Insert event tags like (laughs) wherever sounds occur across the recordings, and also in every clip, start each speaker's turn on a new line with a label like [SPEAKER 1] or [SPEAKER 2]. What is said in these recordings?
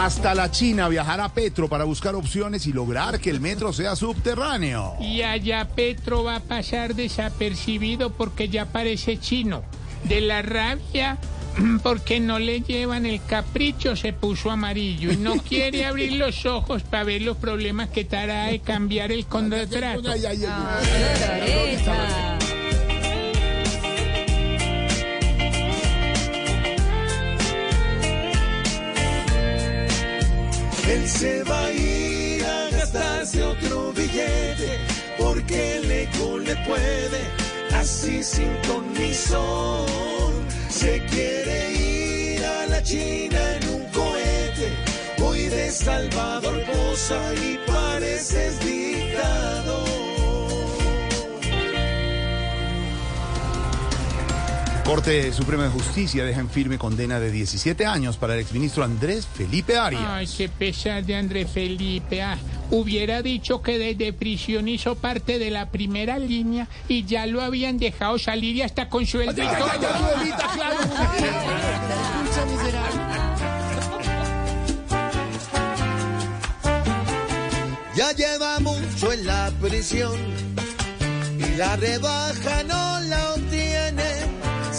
[SPEAKER 1] Hasta la China viajará Petro para buscar opciones y lograr que el metro sea subterráneo.
[SPEAKER 2] Y allá Petro va a pasar desapercibido porque ya parece chino. De la rabia, (clears throat) porque no le llevan el capricho, se puso amarillo y no quiere abrir los ojos para ver los problemas que trae cambiar el contrato.
[SPEAKER 3] Se va a ir a gastarse otro billete porque el eco le puede así sin ton ni son. Se quiere ir a la China en un cohete. Hoy de Salvador Posa y pareces dictador.
[SPEAKER 1] Corte Suprema de Justicia deja en firme condena de 17 años para el exministro Andrés Felipe Arias.
[SPEAKER 2] Ay, qué pesar de André Felipe. Ah, hubiera dicho que desde prisión hizo parte de la primera línea y ya lo habían dejado salir y hasta con su
[SPEAKER 3] Ya lleva mucho en la prisión y la rebaja no la.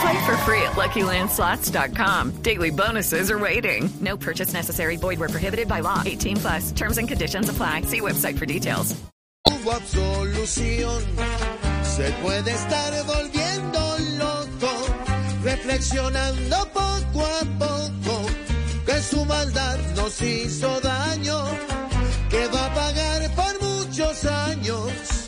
[SPEAKER 4] Play for free at LuckyLandSlots.com. Daily bonuses are waiting. No purchase necessary. Void were prohibited by law. 18 plus. Terms and conditions apply. See website for details.
[SPEAKER 3] absolución. Se puede estar volviendo loco, reflexionando poco a poco que su maldad nos hizo daño, que va a pagar por muchos años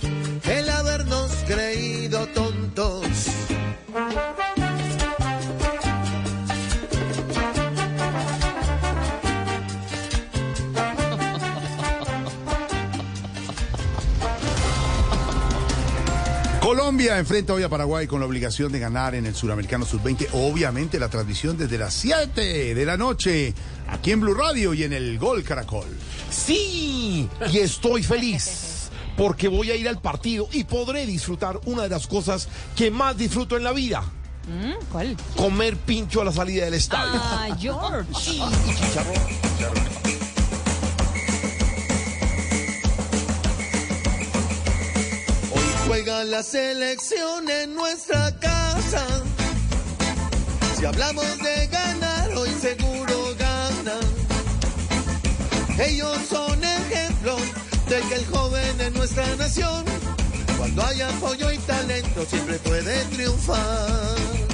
[SPEAKER 1] Colombia enfrenta hoy a Paraguay con la obligación de ganar en el Suramericano Sub-20. Obviamente la transmisión desde las 7 de la noche aquí en Blue Radio y en el Gol Caracol.
[SPEAKER 5] Sí, y estoy feliz porque voy a ir al partido y podré disfrutar una de las cosas que más disfruto en la vida.
[SPEAKER 6] ¿Cuál?
[SPEAKER 5] Comer pincho a la salida del estadio.
[SPEAKER 6] Ah, George.
[SPEAKER 5] Sí, (laughs) y chicharrón.
[SPEAKER 3] Juega la selección en nuestra casa. Si hablamos de ganar, hoy seguro ganan. Ellos son ejemplo de que el joven en nuestra nación, cuando hay apoyo y talento, siempre puede triunfar.